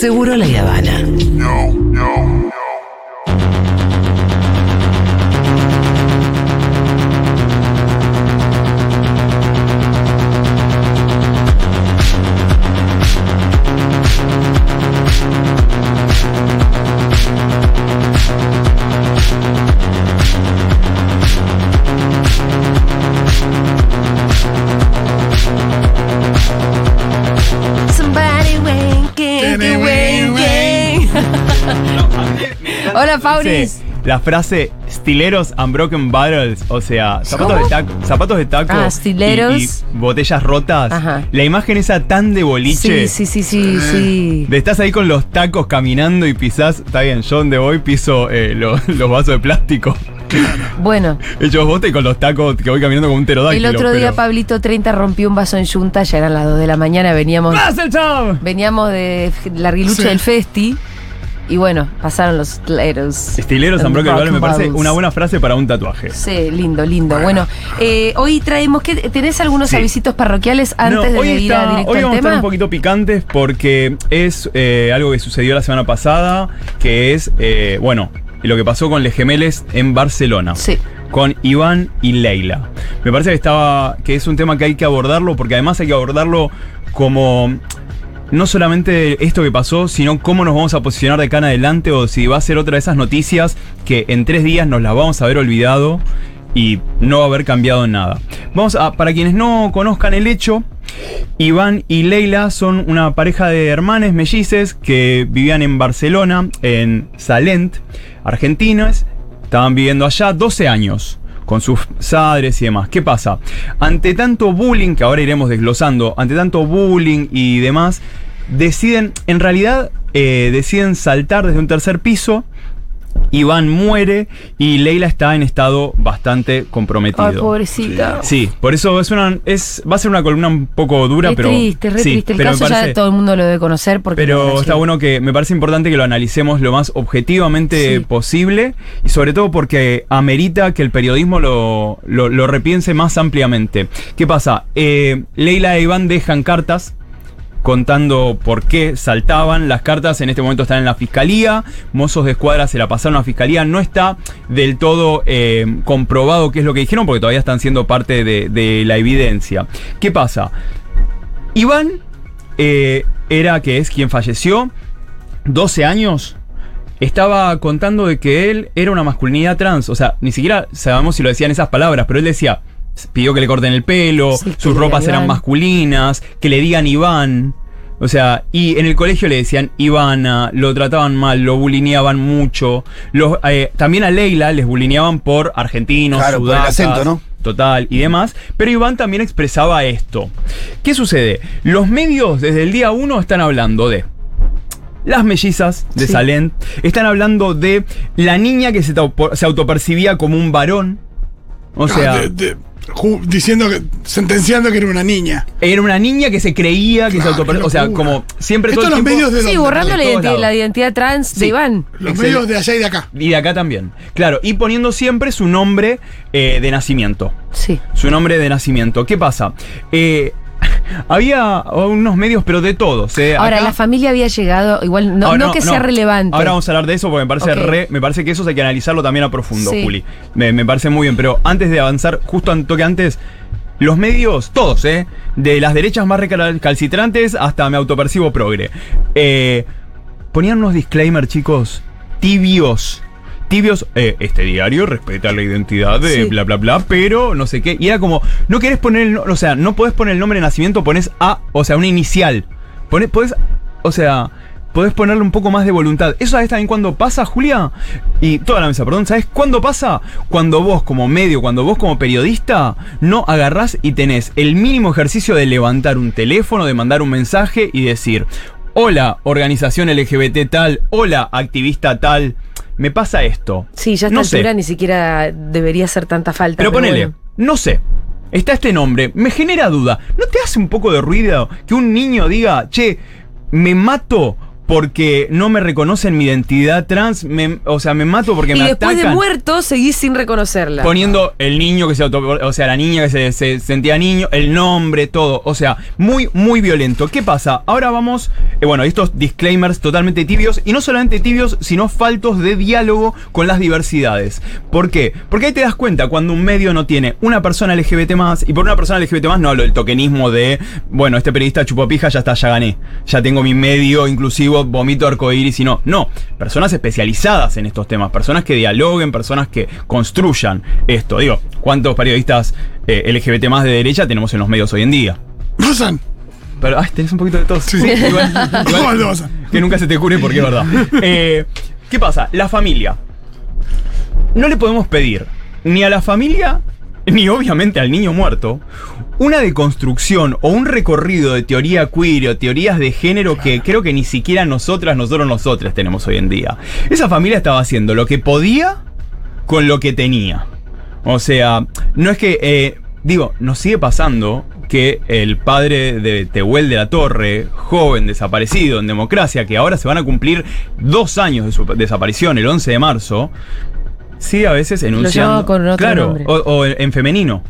Seguro la Habana. La frase stileros and broken bottles, o sea, zapatos de taco, zapatos de taco Ah, y- stileros. y, botellas rotas. Ajá. La imagen esa tan de boliche. Sí, sí, sí, sí, sí. De estás ahí con los tacos caminando y pisás, está bien, yo donde voy piso eh, lo- los vasos de plástico. Bueno, Hechos bote y con los tacos que voy caminando como un el pterodáctilo. otro día pero- Pablito 30 rompió un vaso en yunta, ya eran las 2 de la mañana, veníamos, ¡Russell Tom! veníamos de larguilucha Sí. del festi y bueno, pasaron los stileros. Stileros and broken bottles me parece una buena frase para un tatuaje. Sí, lindo, lindo. Bueno, eh, hoy traemos, ¿qué, ¿tenés algunos Sí. avisitos parroquiales antes No, de ir está- a directo hoy vamos a estar un poquito picantes porque es eh, algo que sucedió la semana pasada, que es, eh, bueno, lo que pasó con Les Gemeles en Barcelona. Sí. Con Iván y Leila. Me parece que estaba. que es un tema que hay que abordarlo, porque además hay que abordarlo como. No solamente esto que pasó, sino cómo nos vamos a posicionar de acá en adelante o si va a ser otra de esas noticias que en tres días nos las vamos a haber olvidado y no va a haber cambiado nada. Vamos a, para quienes no conozcan el hecho, Iván y Leila son una pareja de hermanes mellices que vivían en Barcelona, en Salent, Argentinas. Estaban viviendo allá 12 años con sus padres y demás. ¿Qué pasa? Ante tanto bullying, que ahora iremos desglosando, ante tanto bullying y demás, deciden, en realidad, eh, deciden saltar desde un tercer piso. Iván muere y Leila está en estado bastante comprometido. Ay, pobrecita. Sí, por eso es una, es, va a ser una columna un poco dura, Es pero. triste, re sí, triste. El pero caso ya parece- todo el mundo lo debe conocer porque... pero está bueno que me parece importante que lo analicemos lo más objetivamente Sí. posible y sobre todo porque amerita que el periodismo lo, lo, lo repiense más ampliamente. ¿Qué pasa? Eh, Leila e Iván dejan cartas contando por qué saltaban. Las cartas en este momento están en la fiscalía. Mozos de escuadra se la pasaron a la fiscalía. No está del todo eh, comprobado qué es lo que dijeron porque todavía están siendo parte de, la evidencia. ¿Qué pasa? Iván eh, era, que es quien falleció, 12 años. Estaba contando de que él era una masculinidad trans. O sea, ni siquiera sabemos si lo decían esas palabras, pero él decía, pidió que le corten el pelo, Sí, sus ropas eran masculinas, que le digan Iván. O sea, y en el colegio le decían Ivana, lo trataban mal, lo bulineaban mucho. Los, eh, también a Leila les bulineaban por argentinos, Claro, por el sudacas, acento, ¿no? Total y demás. Pero Iván también expresaba esto. ¿Qué sucede? Los medios desde el día uno están hablando de las mellizas de Sí. Salent. Están hablando de la niña que se, se autopercibía como un varón. O sea, Ah, de- de- diciendo que. sentenciando que era una niña. era una niña que se creía que se Claro, autopercibía. qué O sea, como siempre Esto todo el los tiempo- medios de Sí, dónde? borrando la, identidad trans de. Iván. Los Excel- medios de allá y de acá. Y de acá también. Claro, y poniendo siempre su nombre eh, de nacimiento. Sí. Su nombre de nacimiento. ¿Qué pasa? Eh, había unos medios, pero de todos. eh. Ahora, Acá- la familia había llegado, igual, no, no que sea relevante. Ahora vamos a hablar de eso porque me parece re- me parece que eso hay que analizarlo también a profundo, Sí. Juli. Me, me parece muy bien. Pero antes de avanzar, justo un toque antes, los medios, todos, ¿eh? De las derechas más recalcitrantes hasta me autopercibo progre. Eh, ponían unos disclaimers, chicos, tibios. Tibios, eh, este diario respeta la identidad de Sí. bla bla bla, pero no sé qué. Y era como, no querés poner el, o sea, no podés poner el nombre de nacimiento, pones A, o sea, una inicial. Pones, podés, o sea, podés ponerle un poco más de voluntad. ¿Eso sabes también cuando pasa, Julia? Y toda la mesa, perdón, ¿sabes cuándo pasa? Cuando vos como medio, cuando vos como periodista, no agarrás y tenés el mínimo ejercicio de levantar un teléfono, de mandar un mensaje y decir, hola, organización LGBT tal, hola, activista tal, me pasa esto. Sí, ya a esta no sé. altura ni siquiera debería hacer tanta falta. Pero ponele, bueno. no sé. Está este nombre, me genera duda. ¿No te hace un poco de ruido que un niño diga, che, me mato porque no me reconocen mi identidad trans, me- o sea, me mato porque Y me después de atacan. muerto seguís sin reconocerla. Poniendo el niño que se auto, o sea, la niña que se, se sentía niño, el nombre, todo. O sea, muy, muy violento. ¿Qué pasa? Ahora vamos, eh, bueno, estos disclaimers totalmente tibios, y no solamente tibios, sino faltos de diálogo con las diversidades. ¿Por qué? Porque ahí te das cuenta cuando un medio no tiene una persona LGBT más, y por una persona LGBT más no hablo del tokenismo de, bueno, este periodista chupapija ya está, ya gané, ya tengo mi medio inclusivo, vomito arcoíris y no. No, personas especializadas en estos temas, personas que dialoguen, personas que construyan esto. Digo, ¿cuántos periodistas eh, LGBT más de derecha tenemos en los medios hoy en día? Rosan. Pero, ay, tenés un poquito de tos. Sí. igual, igual, Bazán. que nunca se te cure porque es verdad. Eh, ¿Qué pasa? La familia. No le podemos pedir ni a la familia, ni obviamente al niño muerto, una deconstrucción o un recorrido de teoría queer o teorías de género que creo que ni siquiera nosotras, nosotros, nosotras tenemos hoy en día. Esa familia estaba haciendo lo que podía con lo que tenía. O sea, no es que, eh, digo, nos sigue pasando que el padre de Tehuel de la Torre, joven desaparecido en democracia, que ahora se van a cumplir dos años de su desaparición, el 11 de marzo, sigue a veces enunciando. llamaba con otro claro, nombre. o, o en femenino.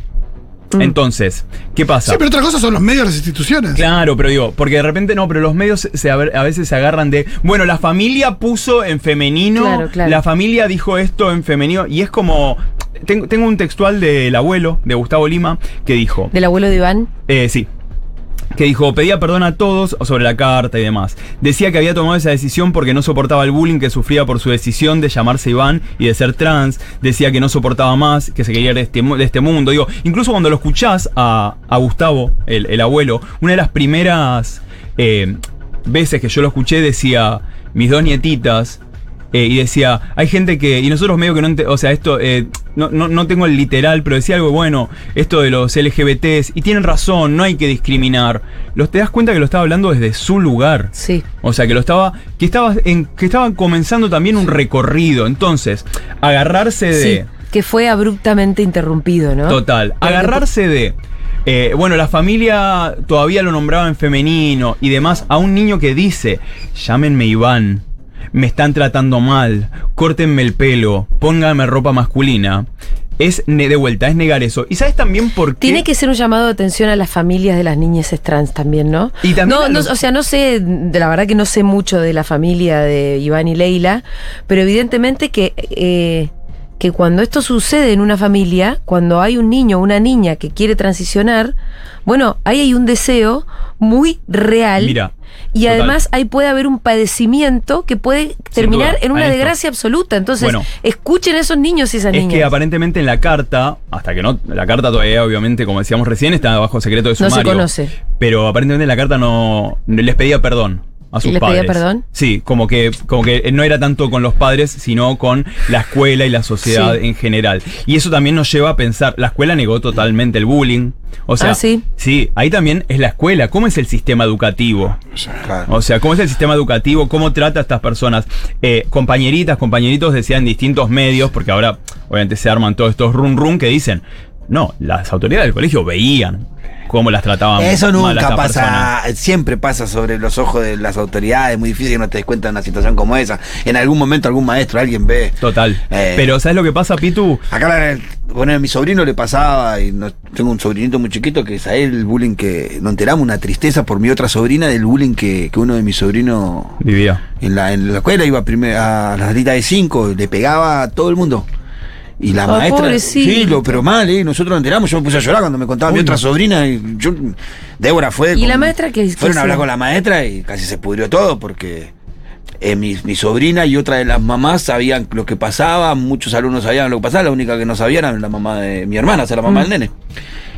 Mm. Entonces, ¿qué pasa? Sí, pero otra cosa son los medios de las instituciones. Claro, pero digo, porque de repente no, pero los medios se, a, ver- a veces se agarran de, bueno, la familia puso en femenino, Claro, claro. la familia dijo esto en femenino, y es como, tengo, tengo un textual del abuelo, de Gustavo Lima, que dijo, Del abuelo de Iván. eh, sí. Que dijo, pedía perdón a todos sobre la carta y demás. Decía que había tomado esa decisión porque no soportaba el bullying que sufría por su decisión de llamarse Iván y de ser trans. Decía que no soportaba más, que se quería ir de este, de este mundo. Digo, incluso cuando lo escuchás a, a Gustavo, el, el abuelo, una de las primeras eh, veces que yo lo escuché decía, mis dos nietitas, eh, y decía, hay gente que, y nosotros medio que no, o sea, esto, eh, no, no, no tengo el literal, pero decía algo bueno, esto de los LGBTs, y tienen razón, no hay que discriminar. Los, te das cuenta que lo estaba hablando desde su lugar. Sí. O sea, que lo estaba, que estaba, en, que estaban comenzando también un recorrido. Entonces, agarrarse de... Sí. Que fue abruptamente interrumpido, ¿no? Total. Agarrarse de. eh, bueno, la familia todavía lo nombraba en femenino y demás. A un niño que dice: Llámenme Iván. Me están tratando mal. Córtenme el pelo. Pónganme ropa masculina. Es de vuelta, es negar eso. ¿Y sabes también por qué? Tiene que ser un llamado de atención a las familias de las niñas trans también, ¿no? Y también no, no, o sea, no sé, de la verdad que no sé mucho de la familia de Iván y Leila, pero evidentemente que, eh, que cuando esto sucede en una familia, cuando hay un niño o una niña que quiere transicionar, bueno, ahí hay un deseo muy real. Mira, Y total. además ahí puede haber un padecimiento que puede terminar en una desgracia absoluta. Entonces, Bueno. escuchen a esos niños y esas Es niñas. que aparentemente en la carta, hasta que no, la carta todavía obviamente, como decíamos recién, está bajo secreto de No se sumario. conoce. Pero aparentemente en la carta no les pedía perdón a sus ¿Les pedía padres. perdón? Sí, como que, como que no era tanto con los padres, sino con la escuela y la sociedad Sí. en general. Y eso también nos lleva a pensar, la escuela negó totalmente el bullying. O sea, Ah, ¿sí? sí, ahí también es la escuela. ¿Cómo es el sistema educativo? Claro. O sea, ¿cómo es el sistema educativo? ¿Cómo trata a estas personas? Eh, compañeritas, compañeritos decían en distintos medios, porque ahora obviamente se arman todos estos run run que dicen, no, las autoridades del colegio veían cómo las trataban. Eso a nunca pasa, siempre pasa sobre los ojos de las autoridades, es muy difícil que no te des cuenta de una situación como esa. En algún momento algún maestro, alguien ve. Total. Eh. Pero ¿sabes lo que pasa, Pitu? Acá bueno, a mi sobrino le pasaba, y no- tengo un sobrinito muy chiquito que es a él el bullying que nos enteramos, una tristeza por mi otra sobrina del bullying que, que uno de mis sobrinos Vivía. en la, en la escuela iba primer, a la salita de cinco, le pegaba a todo el mundo. Y la Ay, maestra. pobrecito. Sí, lo, pero mal, ¿eh? Nosotros nos enteramos, yo me puse a llorar cuando me contaba mi otra sobrina. Y yo, Débora fue. ¿Y la maestra qué- qué Fueron a hablar con la maestra y casi se pudrió todo porque. eh, mi, mi sobrina y otra de las mamás sabían lo que pasaba, muchos alumnos sabían lo que pasaba, la única que no sabía era la mamá de mi hermana, o sea, la mamá Mm. del nene.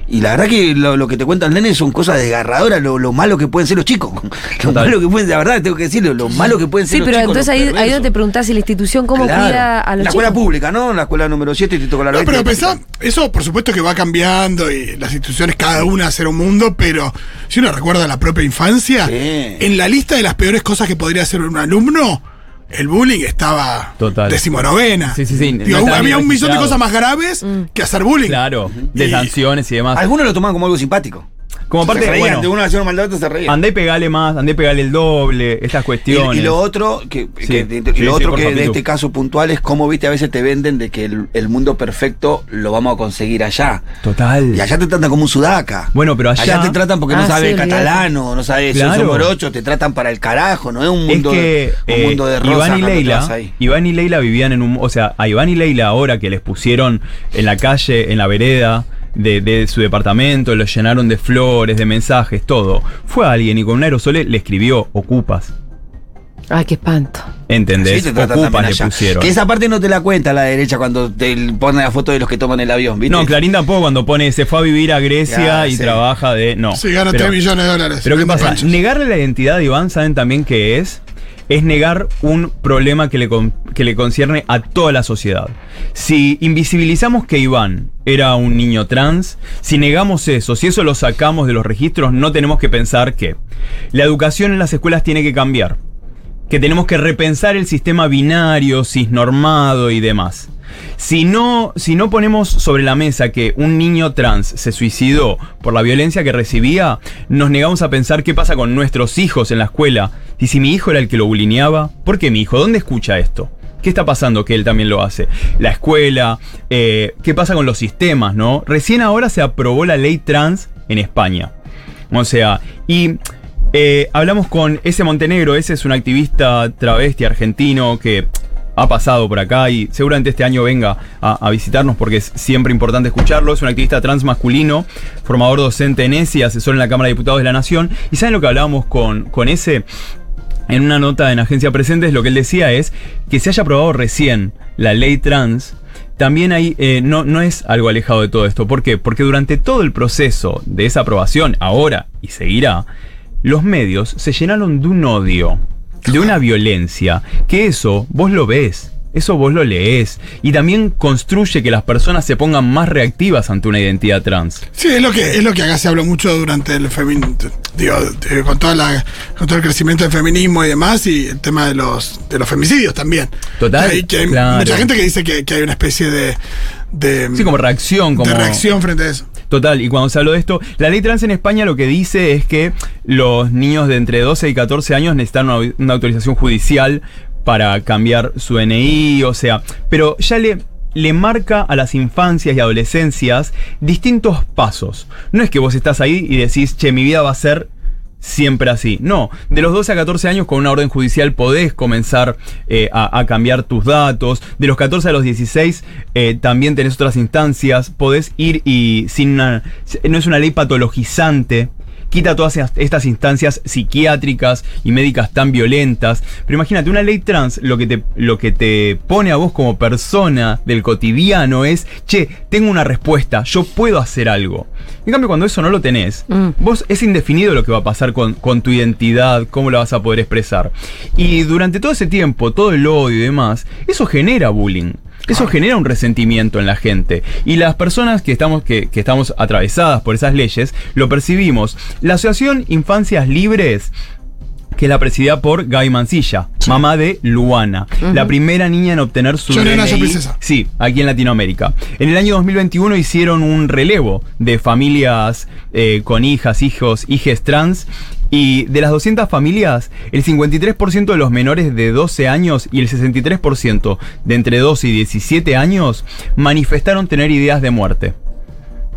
Y la verdad que lo, lo que te cuenta el nene son cosas desgarradoras, lo, lo malo que pueden ser los chicos. Lo Total. malo que pueden, la verdad tengo que decirlo, lo malo que pueden ser Sí, los pero chicos. entonces los ahí, ahí perversos. donde te preguntás si la institución cómo Claro. cuida a los La escuela chicos. pública, ¿no? La escuela número 7, Instituto No, Colorado. pero pensá, eso por supuesto que va cambiando y las instituciones cada una hacen un mundo, pero si uno recuerda la propia infancia, Sí. en la lista de las peores cosas que podría hacer un alumno, el bullying estaba Total. decimonovena. Sí, sí, sí, Digo, había un millón de cosas más graves que hacer bullying. Claro, de Y- sanciones y demás. Algunos lo toman como algo simpático. Como parte se de, reían, bueno, de uno hacía un maldad, otro se reía. andá y pegale más, andá y pegale el doble, estas cuestiones. y lo otro que, Sí, que- sí, y lo sí, otro que de este caso puntual es cómo viste a veces te venden de que el, el mundo perfecto lo vamos a conseguir allá. Total. Y allá te tratan como un sudaca. Bueno, pero allá- te tratan porque no Ah, sabes catalano, no sabes Claro. claro. morocho, te tratan para el carajo, no es un Es mundo, que de, un eh, mundo de rosas Iván y Leila. Iván y Leila vivían en un, o sea, a Iván y Leila ahora que les pusieron en la calle, en la vereda de, de su departamento, los llenaron de flores, de mensajes, todo. Fue alguien y con un aerosol le escribió ocupas, Ay, qué espanto. ¿entendés? Sí, ocupas le pusieron. Que esa parte no te la cuenta la derecha cuando te ponen la foto de los que toman el avión, ¿viste? No, Clarín tampoco cuando pone se fue a vivir a Grecia Ya, y sí. trabaja de. No. Sí, gana Pero- 3 millones de dólares. Pero ¿qué pasa? panchos. Negarle la identidad de Iván, ¿saben también qué es? Es negar un problema que le, que le concierne a toda la sociedad. Si invisibilizamos que Iván era un niño trans, si negamos eso, si eso lo sacamos de los registros, no tenemos que pensar que la educación en las escuelas tiene que cambiar. Que tenemos que repensar el sistema binario, cisnormado y demás. Si no, si no ponemos sobre la mesa que un niño trans se suicidó por la violencia que recibía, nos negamos a pensar qué pasa con nuestros hijos en la escuela. Y si mi hijo era el que lo bulineaba, ¿por qué mi hijo? ¿Dónde escucha esto? ¿Qué está pasando que él también lo hace? La escuela, eh, ¿qué pasa con los sistemas, no? Recién ahora se aprobó la ley trans en España. O sea, y eh, hablamos con ese Montenegro, ese es un activista travesti argentino que ha pasado por acá y seguramente este año venga a, visitarnos porque es siempre importante escucharlo. Es un activista trans masculino, formador docente en ESI, asesor en la Cámara de Diputados de la Nación. ¿Y saben lo que hablábamos con, con ese? En una nota en Agencia Presentes, lo que él decía es que se haya aprobado recién la ley trans. También ahí eh, no, no es algo alejado de todo esto. ¿Por qué? Porque durante todo el proceso de esa aprobación, ahora y seguirá, los medios se llenaron de un odio, de una violencia, que eso vos lo ves. Eso vos lo lees y también construye que las personas se pongan más reactivas ante una identidad trans. Sí, es lo que es lo que acá se habló mucho durante el feminismo, digo, de- con toda la, con todo el crecimiento del feminismo y demás, y el tema de los de los femicidios también. Total, Que hay, que hay claro. mucha gente que dice que, que hay una especie de, de, Sí, como reacción, como de reacción frente a eso. Total, y cuando se habló de esto, la ley trans en España lo que dice es que los niños de entre 12 y 14 años necesitan una, una autorización judicial para cambiar su DNI, o sea, pero ya le, le marca a las infancias y adolescencias distintos pasos. No es que vos estás ahí y decís, che, mi vida va a ser siempre así. No, de los 12 a 14 años con una orden judicial podés comenzar eh, a, cambiar tus datos. De los 14 a los 16 eh, también tenés otras instancias. Podés ir y sin una... No es una ley patologizante. Quita todas estas instancias psiquiátricas y médicas tan violentas. Pero imagínate, una ley trans lo que, te, lo que te pone a vos como persona del cotidiano es, che, tengo una respuesta, yo puedo hacer algo. En cambio, cuando eso no lo tenés, Mm. Vos es indefinido lo que va a pasar con, con tu identidad, cómo la vas a poder expresar. Y durante todo ese tiempo, todo el odio y demás, eso genera bullying. Eso genera un resentimiento en la gente. Y las personas que estamos, que, que estamos atravesadas por esas leyes, lo percibimos. La Asociación Infancias Libres que la presidida por Gaby Mancilla, mamá de Luana, la primera niña en obtener su yo DNI. princesa. Sí, aquí en Latinoamérica. En el año 2021 hicieron un relevo de familias eh, con hijas, hijos, hijes trans. Y de las 200 familias, el 53% de los menores de 12 años y el 63% de entre 12 y 17 años manifestaron tener ideas de muerte.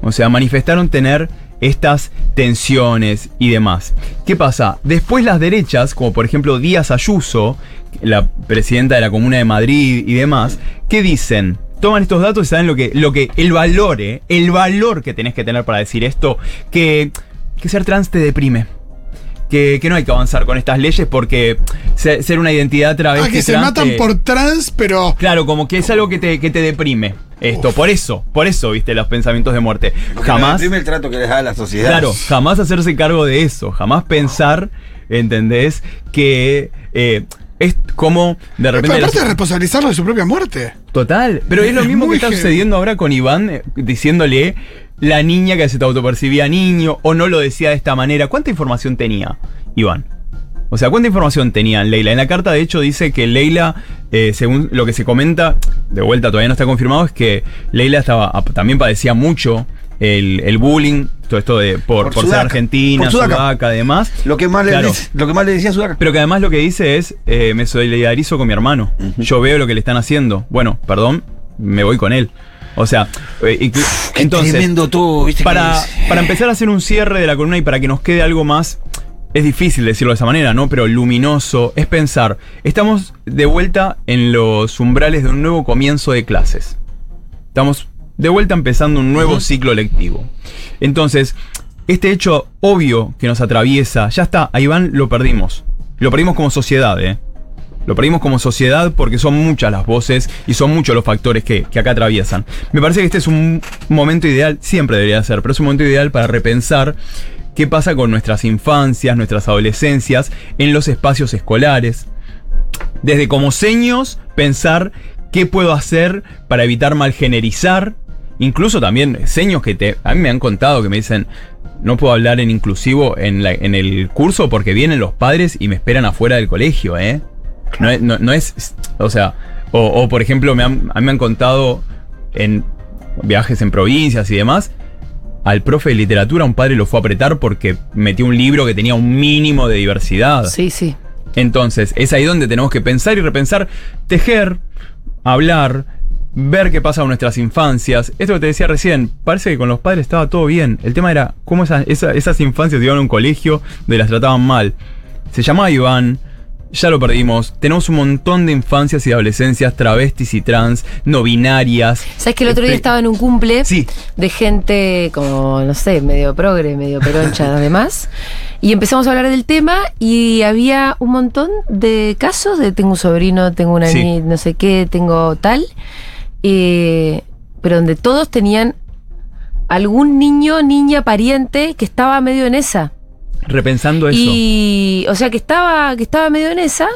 O sea, manifestaron tener estas tensiones y demás. ¿Qué pasa? Después las derechas, como por ejemplo Díaz Ayuso, la presidenta de la Comuna de Madrid y demás, ¿qué dicen? Toman estos datos y saben lo que, lo que, el valor, eh, el valor que tenés que tener para decir esto, que, que ser trans te deprime. Que, que no hay que avanzar con estas leyes porque se- ser una identidad travesti Ah, que se trans matan por trans, pero Claro, como que es algo que te, que te deprime. Esto, por eso, por eso, viste, los pensamientos de muerte. Porque Jamás. el trato que les da la sociedad. Claro, jamás hacerse cargo de eso, jamás pensar, ¿entendés? Que eh, es como de repente... aparte la- de responsabilizarlo de su propia muerte. Total, pero es lo Es mismo que está sucediendo ahora con Iván eh, diciéndole la niña que se te autopercibía niño o no lo decía de esta manera. ¿Cuánta información tenía Iván? O sea, ¿cuánta información tenía Leila? En la carta, de hecho, dice que Leila, eh, según lo que se comenta, de vuelta todavía no está confirmado, es que Leila estaba, también padecía mucho el, el bullying todo esto de por, Por por, ser argentina, Por Sudaca. Sudaca, además. Lo que más, Claro. le, lo que más le decía a Sudaca. Pero que además lo que dice es, eh, me solidarizo con mi hermano. Yo veo lo que le están haciendo. Bueno, perdón, me voy con él. O sea, eh, y- entonces, tremendo todo, ¿viste? para, para empezar a hacer un cierre de la columna y para que nos quede algo más, es difícil decirlo de esa manera, ¿no? Pero luminoso, es pensar, estamos de vuelta en los umbrales de un nuevo comienzo de clases. Estamos de vuelta empezando un nuevo ciclo lectivo. Entonces, este hecho obvio que nos atraviesa, ya está, a Iván lo perdimos. Lo perdimos como sociedad, ¿eh? Lo perdimos como sociedad porque son muchas las voces y son muchos los factores que, que acá atraviesan. Me parece que este es un momento ideal, siempre debería ser, pero es un momento ideal para repensar qué pasa con nuestras infancias, nuestras adolescencias, en los espacios escolares. Desde como seños, pensar qué puedo hacer para evitar malgenerizar. Incluso también seños que te, a mí me han contado que me dicen, no puedo hablar en inclusivo en, la- en el curso porque vienen los padres y me esperan afuera del colegio, ¿eh? No es, no- no es- o sea, o, o, por ejemplo, me han- a mí me han contado en viajes en provincias y demás, al profe de literatura un padre lo fue a apretar porque metió un libro que tenía un mínimo de diversidad. Sí, sí. Entonces, es ahí donde tenemos que pensar y repensar, tejer, hablar, ver qué pasa con nuestras infancias. Esto que te decía recién, parece que con los padres estaba todo bien. El tema era cómo esas, esa- esas infancias iban a un colegio donde las trataban mal. Se llamaba Iván. Ya lo perdimos. Tenemos un montón de infancias y adolescencias travestis y trans, no binarias. ¿Sabes que el otro día Espe- estaba en un cumple Sí. de gente como, no sé, medio progre, medio peroncha, además? Y empezamos a hablar del tema y había un montón de casos de tengo un sobrino, tengo una Sí. ni- no sé qué, tengo tal, eh, pero donde todos tenían algún niño, niña, pariente que estaba medio en esa. Repensando eso. Y, o sea, que estaba, que estaba medio en esa.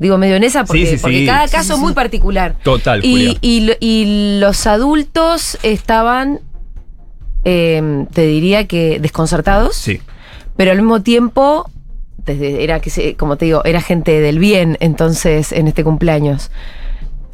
Digo medio en esa porque, Sí, sí, porque sí. cada caso es muy particular. Total. Y, y, lo- y los adultos estaban, eh, te diría que desconcertados, Sí. pero al mismo tiempo, desde, era que como te digo, era gente del bien, entonces, en este cumpleaños.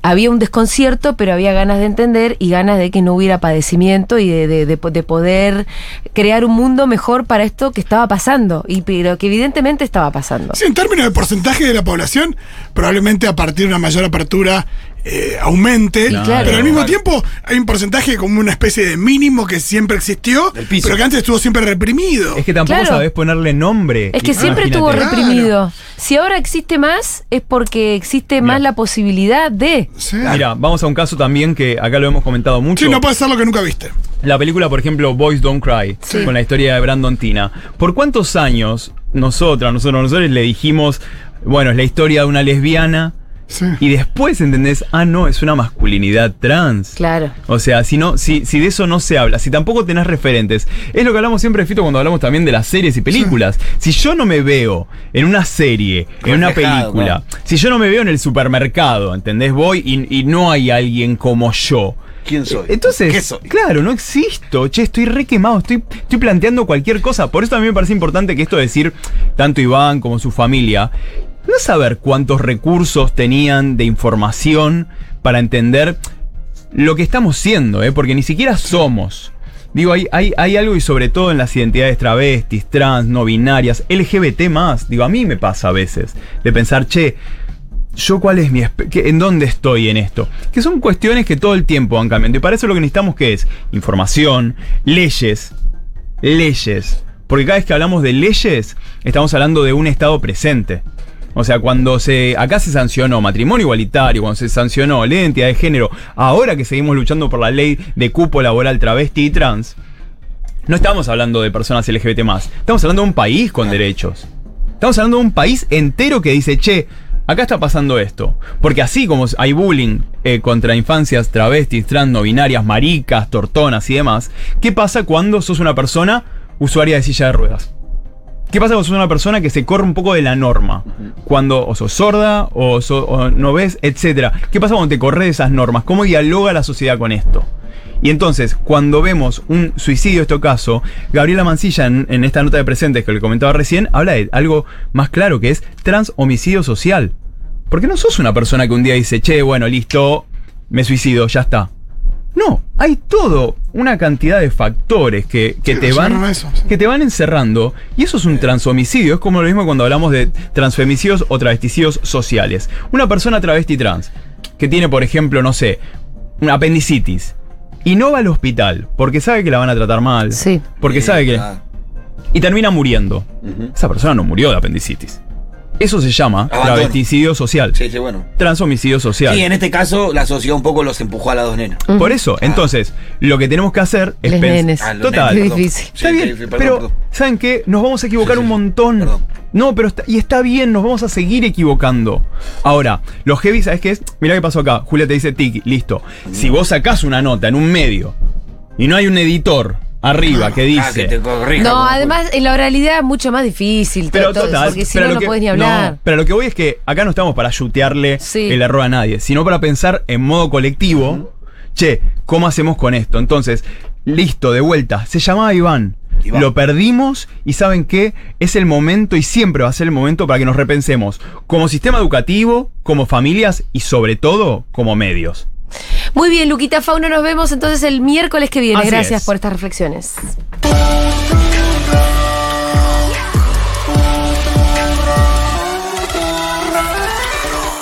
Había un desconcierto, pero había ganas de entender y ganas de que no hubiera padecimiento y de, de- de po- de poder crear un mundo mejor para esto que estaba pasando, y pero que evidentemente estaba pasando. Sí, en términos de porcentaje de la población, probablemente a partir de una mayor apertura eh, aumente. Claro. Pero al mismo Claro. tiempo hay un porcentaje como una especie de mínimo que siempre existió, pero que antes estuvo siempre reprimido. Es que tampoco Claro. sabés ponerle nombre. Es que siempre imagínate. estuvo Claro. reprimido. Si ahora existe más, es porque existe más la posibilidad de. Sí. Mira, vamos a un caso también que acá lo hemos comentado mucho. Sí, no puede ser lo que nunca viste. La película, por ejemplo, Boys Don't Cry, Sí. con la historia de Brandon Tina. ¿Por cuántos años nosotras, nosotros, nosotros le dijimos, bueno, es la historia de una lesbiana Sí. y después entendés, ah, no, es una masculinidad trans? Claro. O sea, si, no, si, si de eso no se habla, si tampoco tenés referentes, es lo que hablamos siempre, Fito, cuando hablamos también de las series y películas. Si yo no me veo en una serie, en una película, si yo no me veo en el supermercado, ¿entendés? Voy y, y no hay alguien como yo. ¿Quién soy? Entonces, ¿Qué soy? claro, no existo. Che, estoy re quemado, estoy, estoy planteando cualquier cosa. Por eso también me parece importante que esto de decir, tanto Iván como su familia, no saber cuántos recursos tenían de información para entender lo que estamos siendo, ¿eh? porque ni siquiera somos. Digo, hay, algo y sobre todo en las identidades travestis, trans, no binarias, LGBT más. Digo, a mí me pasa a veces de pensar, che, yo cuál es mi en dónde estoy en esto que son cuestiones que todo el tiempo van cambiando y para eso lo que necesitamos que es información leyes leyes porque cada vez que hablamos de leyes estamos hablando de un estado presente o sea, cuando se. Acá se sancionó matrimonio igualitario, cuando se sancionó de identidad de género, ahora que seguimos luchando por la ley de cupo laboral travesti y trans, no estamos hablando de personas LGBT estamos hablando de un país con derechos. Estamos hablando de un país entero que dice, che, acá está pasando esto. Porque así como hay bullying eh, contra infancias travestis, trans, no binarias, maricas, tortonas y demás, ¿qué pasa cuando sos una persona usuaria de silla de ruedas? ¿Qué pasa cuando sos una persona que se corre un poco de la norma? Cuando o sos sorda o, so- o no ves, etcétera. ¿Qué pasa cuando te corres de esas normas? ¿Cómo dialoga la sociedad con esto? Y entonces, cuando vemos un suicidio, este caso, Gabriela Mancilla, en, en esta nota de presentes que le comentaba recién, habla de algo más claro que es trans homicidio social. Porque no sos una persona que un día dice, che, bueno, listo, me suicido, ya está. No, hay todo una cantidad de factores que, que Sí, te van eso, sí. que te van encerrando y eso es un transhomicidio, es como lo mismo cuando hablamos de transfemicidios o travesticidios sociales. Una persona travesti trans que tiene, por ejemplo, no sé, una apendicitis y no va al hospital porque sabe que la van a tratar mal, Sí. porque Sí, sabe que y termina muriendo. Esa persona no murió de apendicitis. Eso se llama Abandono. travesticidio social. Sí, sí, bueno. Transhomicidio social. Sí, en este caso la sociedad un poco los empujó a las dos nenas. Por eso, entonces, lo que tenemos que hacer es Les nenes. Ah, Total. nenes, difícil. Sí, Está bien, sí, perdón, pero perdón. ¿saben qué? Nos vamos a equivocar Sí, sí, un montón. Perdón. No, pero está, y está bien, nos vamos a seguir equivocando. Ahora, los heavy, ¿sabes qué es? Mirá qué pasó acá. Julia te dice, tiki, listo. Si vos sacás una nota en un medio y no hay un editor arriba que Ah, que dice. te corrija, No, además en la oralidad es mucho más difícil. Pero todo, total, porque si pero no, no que- podés ni hablar. pero lo que voy es que acá no estamos para chutearle Sí. el error a nadie, sino para pensar en modo colectivo. Che, ¿cómo hacemos con esto? Entonces, listo, de vuelta. Se llamaba Iván. Iván. Lo perdimos y saben qué? Es el momento y siempre va a ser el momento para que nos repensemos como sistema educativo, como familias y sobre todo como medios. Muy bien, Luquita Fauno, nos vemos entonces el miércoles que viene. Gracias por estas reflexiones.